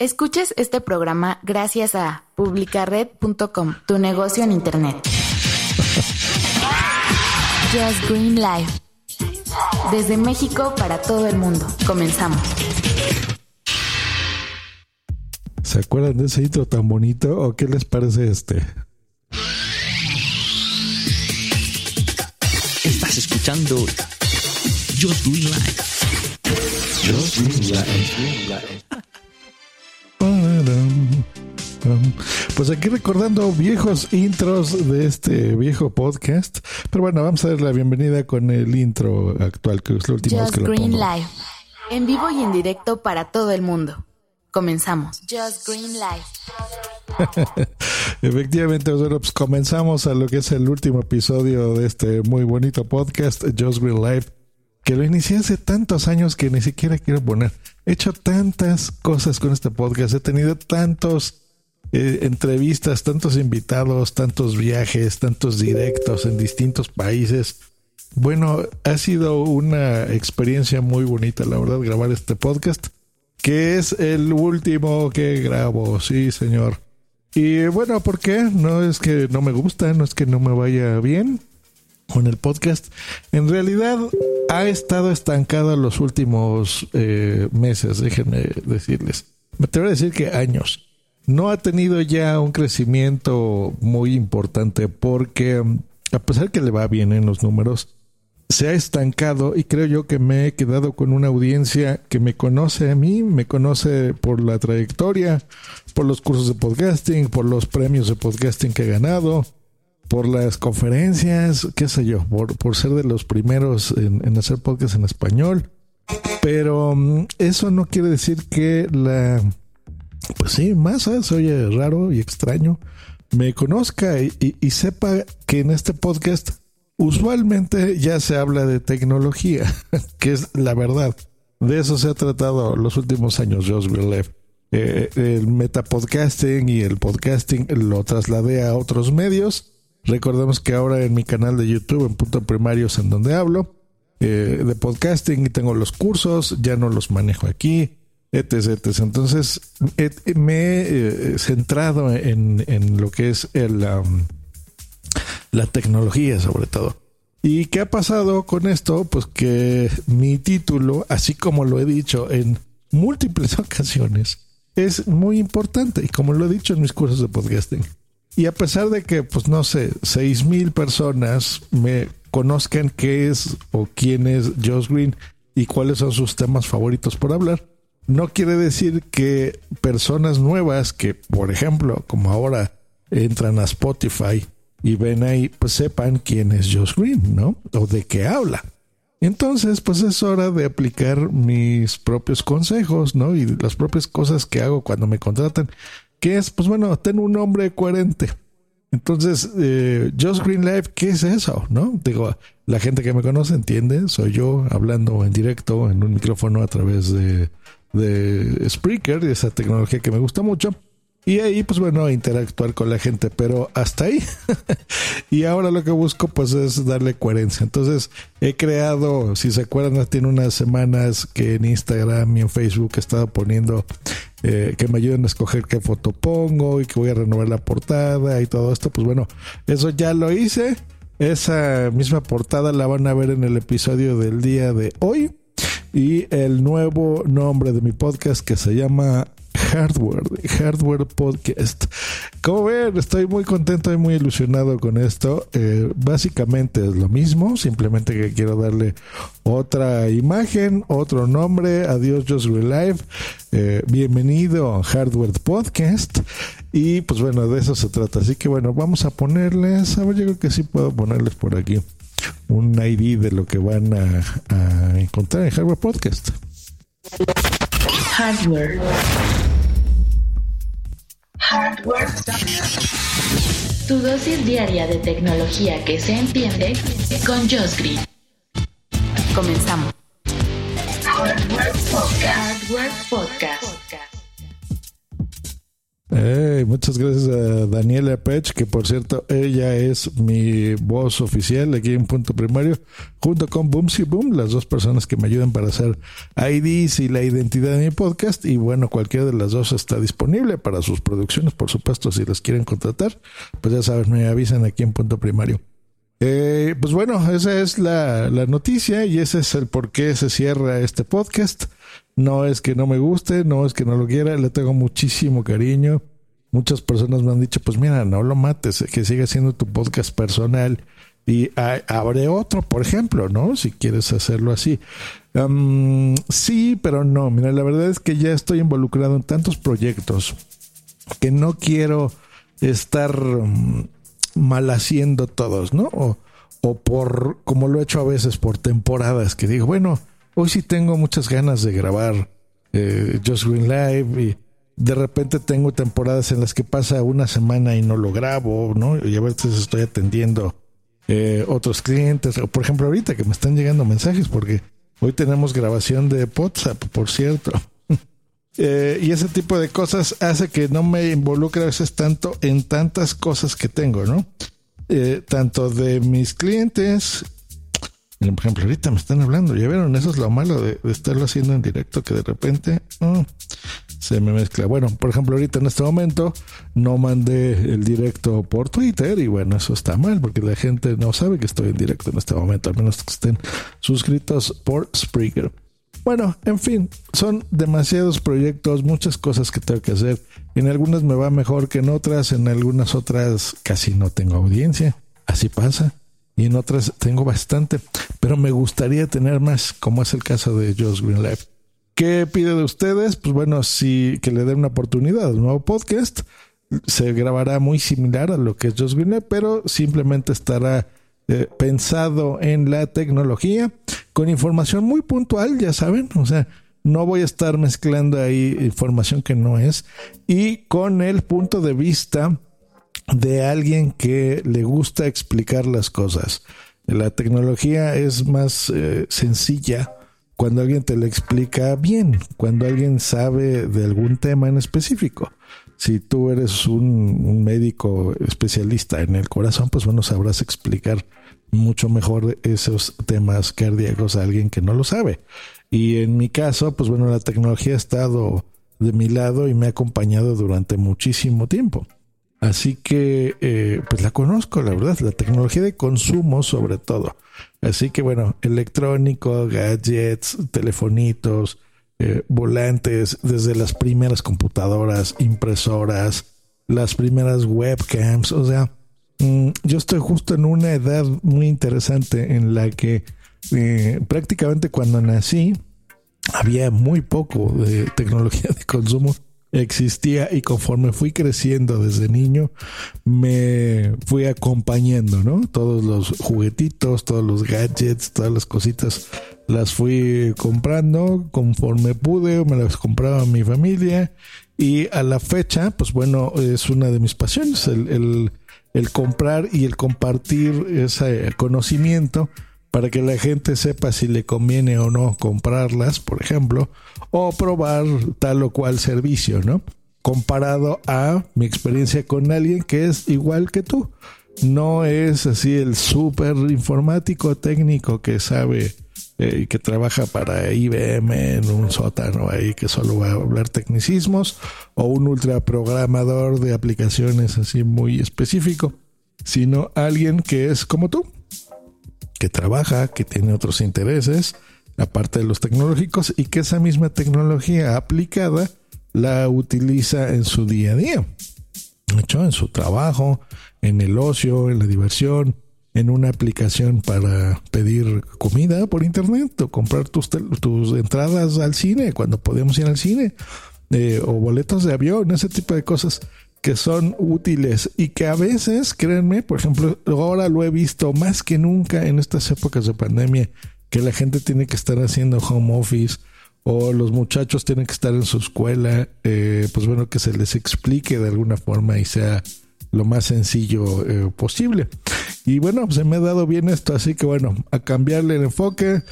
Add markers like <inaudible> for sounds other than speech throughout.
Escuches este programa gracias a publicared.com, tu negocio en Internet. Just Green Life. Desde México para todo el mundo. Comenzamos. ¿Se acuerdan de ese intro tan bonito o qué les parece este? Estás escuchando Just Green Life. Just Green Life. Pues aquí recordando viejos intros de este viejo podcast. Pero bueno, vamos a dar la bienvenida con el intro actual, que es la última Just vez que lo Green pongo. Life. En vivo y en directo para todo el mundo. Comenzamos. Just Green Life. <laughs> Efectivamente, bueno, pues comenzamos a lo que es el último episodio de este muy bonito podcast, Just Green Life, que lo inicié hace tantos años que ni siquiera quiero poner. He hecho tantas cosas con este podcast, he tenido tantos eh, entrevistas, tantos invitados, tantos viajes, tantos directos en distintos países. Bueno, ha sido una experiencia muy bonita, la verdad, grabar este podcast, que es el último que grabo, sí, señor. Y bueno, ¿por qué? No es que no me gusta, no es que no me vaya bien con el podcast. En realidad ha estado estancado los últimos eh, meses, déjenme decirles. Me atrevo a decir que años. No ha tenido ya un crecimiento muy importante porque mm, a pesar que le va bien en los números, se ha estancado y creo yo que me he quedado con una audiencia que me conoce a mí, me conoce por la trayectoria, por los cursos de podcasting, por los premios de podcasting que he ganado, por las conferencias, qué sé yo, por, por ser de los primeros en, en hacer podcast en español. Pero mm, eso no quiere decir que la, pues sí, masa, se oye raro y extraño, me conozca y, sepa que en este podcast usualmente ya se habla de tecnología, <laughs> que es la verdad. De eso se ha tratado los últimos años, Josh Greenleaf. Eh, el metapodcasting y el podcasting lo trasladé a otros medios. Recordemos que ahora en mi canal de YouTube, en Punto Primarios, en donde hablo eh, de podcasting tengo los cursos, ya no los manejo aquí, etc. etc. Entonces et- me he eh, centrado en, en lo que es el, um, la tecnología sobre todo. ¿Y qué ha pasado con esto? Pues que mi título, así como lo he dicho en múltiples <laughs> ocasiones, es muy importante y como lo he dicho en mis cursos de podcasting. Y a pesar de que, pues no sé, seis mil personas me conozcan qué es o quién es Josh Green y cuáles son sus temas favoritos por hablar, no quiere decir que personas nuevas que, por ejemplo, como ahora entran a Spotify y ven ahí, pues sepan quién es Josh Green, ¿no? O de qué habla. Entonces, pues es hora de aplicar mis propios consejos, ¿no? Y las propias cosas que hago cuando me contratan, que es, pues bueno, tengo un nombre coherente. Entonces, eh, Green Life, ¿qué es eso? ¿No? Digo, la gente que me conoce entiende, soy yo hablando en directo en un micrófono a través de, de Spreaker, de esa tecnología que me gusta mucho. Y ahí, pues bueno, interactuar con la gente, pero hasta ahí. <laughs> y ahora lo que busco, pues es darle coherencia. Entonces, he creado, si se acuerdan, tiene unas semanas que en Instagram y en Facebook he estado poniendo eh, que me ayuden a escoger qué foto pongo y que voy a renovar la portada y todo esto. Pues bueno, eso ya lo hice. Esa misma portada la van a ver en el episodio del día de hoy. Y el nuevo nombre de mi podcast que se llama Hardware, Hardware Podcast. Como ven, estoy muy contento y muy ilusionado con esto. Eh, básicamente es lo mismo, simplemente que quiero darle otra imagen, otro nombre. Adiós, Just Life. Eh, bienvenido a Hardware Podcast. Y pues bueno, de eso se trata. Así que bueno, vamos a ponerles, a yo creo que sí puedo ponerles por aquí un ID de lo que van a, a encontrar en Hardware Podcast. Hardware. Hardware. Tu dosis diaria de tecnología que se entiende con Josh Green. Comenzamos. Hardware Podcast. Hardware Podcast. Muchas gracias a Daniela Pech, que por cierto, ella es mi voz oficial aquí en Punto Primario, junto con Boomsy Boom, las dos personas que me ayudan para hacer IDs y la identidad de mi podcast. Y bueno, cualquiera de las dos está disponible para sus producciones, por supuesto, si las quieren contratar, pues ya saben, me avisan aquí en Punto Primario. Eh, pues bueno, esa es la, la noticia y ese es el por qué se cierra este podcast. No es que no me guste, no es que no lo quiera, le tengo muchísimo cariño. Muchas personas me han dicho, pues mira, no lo mates, que siga siendo tu podcast personal y abre otro, por ejemplo, ¿no? Si quieres hacerlo así. sí, pero no, mira, la verdad es que ya estoy involucrado en tantos proyectos que no quiero estar um, mal haciendo todos, ¿no? O, o por, como lo he hecho a veces, por temporadas, que digo, bueno, hoy sí tengo muchas ganas de grabar eh, Just Green Live y de repente tengo temporadas en las que pasa una semana y no lo grabo, ¿no? Y a veces estoy atendiendo eh, otros clientes, o por ejemplo ahorita que me están llegando mensajes porque hoy tenemos grabación de WhatsApp, por cierto. Eh, y ese tipo de cosas hace que no me involucre a veces tanto en tantas cosas que tengo, ¿no? tanto de mis clientes por ejemplo, ahorita me están hablando, ya vieron, eso es lo malo de, estarlo haciendo en directo, que de repente mm, se me mezcla. Bueno, por ejemplo, ahorita en este momento no mandé el directo por Twitter y bueno, eso está mal porque la gente no sabe que estoy en directo en este momento, al menos que estén suscritos por Spreaker. Bueno, en fin, son demasiados proyectos, muchas cosas que tengo que hacer. En algunas me va mejor que en otras, en algunas otras casi no tengo audiencia. Así pasa y en otras tengo bastante, pero me gustaría tener más, como es el caso de Josh Green Life. ¿Qué pide de ustedes? Pues bueno, si que le den una oportunidad un nuevo podcast. Se grabará muy similar a lo que es Josh Green Life, pero simplemente estará eh, pensado en la tecnología con información muy puntual, ya saben, o sea, no voy a estar mezclando ahí información que no es y con el punto de vista de alguien que le gusta explicar las cosas. La tecnología es más eh, sencilla cuando alguien te la explica bien, cuando alguien sabe de algún tema en específico. Si tú eres un, médico especialista en el corazón, pues bueno, sabrás explicar mucho mejor esos temas cardíacos a alguien que no lo sabe. Y en mi caso, pues bueno, la tecnología ha estado de mi lado y me ha acompañado durante muchísimo tiempo. Así que, eh, pues la conozco, la verdad, la tecnología de consumo sobre todo. Así que, bueno, electrónico, gadgets, telefonitos, eh, volantes, desde las primeras computadoras, impresoras, las primeras webcams, o sea, yo estoy justo en una edad muy interesante en la que eh, prácticamente cuando nací había muy poco de tecnología de consumo existía y conforme fui creciendo desde niño me fui acompañando, ¿no? Todos los juguetitos, todos los gadgets, todas las cositas las fui comprando conforme pude, me las compraba mi familia y a la fecha, pues bueno, es una de mis pasiones, el, el comprar y el compartir ese conocimiento para que la gente sepa si le conviene o no comprarlas, por ejemplo, o probar tal o cual servicio, ¿no? Comparado a mi experiencia con alguien que es igual que tú. No es así el súper informático técnico que sabe eh, que trabaja para IBM en un sótano ahí que solo va a hablar tecnicismos o un ultra programador de aplicaciones así muy específico, sino alguien que es como tú, que trabaja, que tiene otros intereses, aparte de los tecnológicos, y que esa misma tecnología aplicada la utiliza en su día a día. hecho, en su trabajo, en el ocio, en la diversión, en una aplicación para pedir comida por internet o comprar tus, tus entradas al cine cuando podemos ir al cine eh, o boletos de avión, ese tipo de cosas que son útiles y que a veces, créanme, por ejemplo, ahora lo he visto más que nunca en estas épocas de pandemia, que la gente tiene que estar haciendo home office o los muchachos tienen que estar en su escuela, eh, pues bueno, que se les explique de alguna forma y sea lo más sencillo eh, posible. Y bueno, se me ha dado bien esto, así que bueno, a cambiarle el enfoque,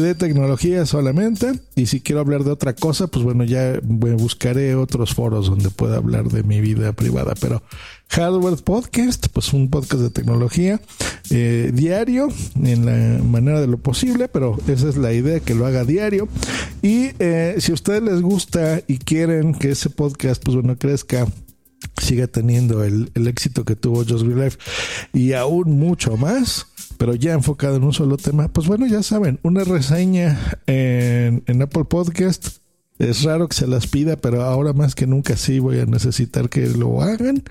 de tecnología solamente. Y si quiero hablar de otra cosa, pues bueno, ya buscaré otros foros donde pueda hablar de mi vida privada. Pero Hardware Podcast, pues un podcast de tecnología eh, diario en la manera de lo posible, pero esa es la idea, que lo haga diario. Y eh, si a ustedes les gusta y quieren que ese podcast, pues bueno, crezca siga teniendo el, éxito que tuvo Just Green Life y aún mucho más, pero ya enfocado en un solo tema, pues bueno, ya saben, una reseña en, en Apple Podcast. Es raro que se las pida, pero ahora más que nunca sí voy a necesitar que lo hagan.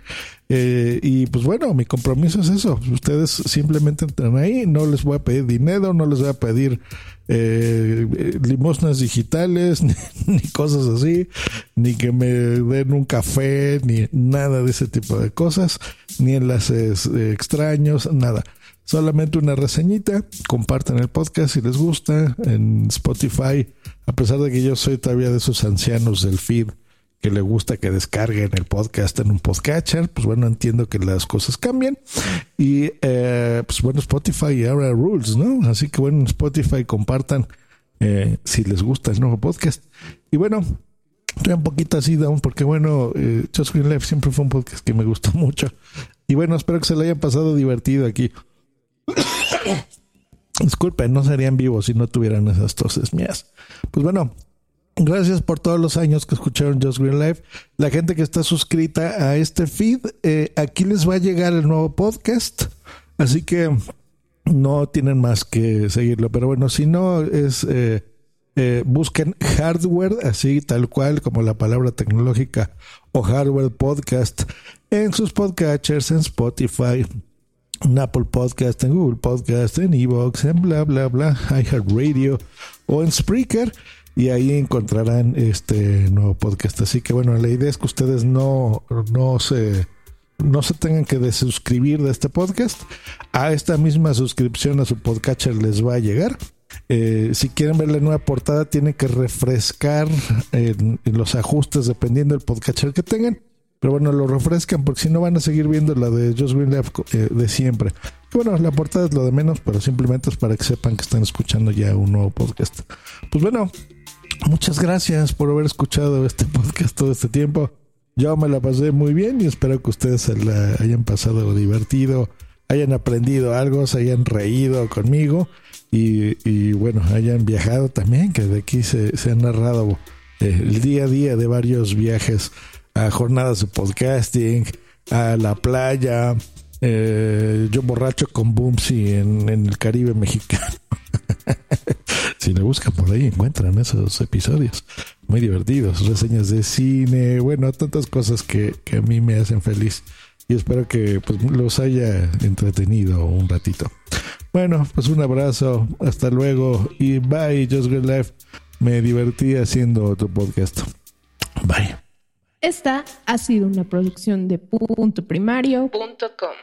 Eh, y pues bueno, mi compromiso es eso. Ustedes simplemente entran ahí, no les voy a pedir dinero, no les voy a pedir eh, limosnas digitales, <laughs> ni, cosas así, ni que me den un café, ni nada de ese tipo de cosas, ni enlaces eh, extraños, nada. Solamente una reseñita, compartan el podcast si les gusta en Spotify, a pesar de que yo soy todavía de esos ancianos del feed que le gusta que descarguen el podcast en un podcatcher, pues bueno, entiendo que las cosas cambian. Y eh, pues bueno, Spotify ahora rules, ¿no? Así que bueno, Spotify compartan eh, si les gusta el nuevo podcast. Y bueno, estoy un poquito así down porque bueno, eh, Just Green Life siempre fue un podcast que me gustó <laughs> mucho. Y bueno, espero que se lo hayan pasado divertido aquí. Disculpen, no serían vivos si no tuvieran esas toses mías. Pues bueno, Gracias por todos los años que escucharon Just Green Life. La gente que está suscrita a este feed, eh, aquí les va a llegar el nuevo podcast. Así que no tienen más que seguirlo. Pero bueno, si no, es eh, eh, busquen hardware, así tal cual como la palabra tecnológica o hardware podcast en sus podcatchers, en Spotify, en Apple Podcast, en Google Podcast, en Evox, en bla bla bla, iHeartRadio o en Spreaker y ahí encontrarán este nuevo podcast. Así que bueno, la idea es que ustedes no, no se no se tengan que desuscribir de este podcast. A esta misma suscripción a su podcatcher les va a llegar. Eh, si quieren ver la nueva portada, tienen que refrescar los ajustes dependiendo del podcatcher que tengan. Pero bueno, lo refrescan porque si no van a seguir viendo la de Lab eh, de siempre. bueno, la portada es lo de menos, pero simplemente es para que sepan que están escuchando ya un nuevo podcast. Pues bueno, Muchas gracias por haber escuchado este podcast todo este tiempo. Yo me la pasé muy bien y espero que ustedes se la hayan pasado divertido, hayan aprendido algo, se hayan reído conmigo y, bueno, hayan viajado también, que de aquí se, se han narrado eh, el día a día de varios viajes a jornadas de podcasting, a la playa, eh, yo borracho con Boomsy en, en el Caribe mexicano. <laughs> si le buscan por ahí encuentran esos episodios muy divertidos, reseñas de cine, bueno, tantas cosas que, a mí me hacen feliz y espero que pues, los haya entretenido un ratito. Bueno, pues un abrazo, hasta luego y bye, Just Good Life. Me divertí haciendo otro podcast. Bye. Esta ha sido una producción de punto primario. Punto com.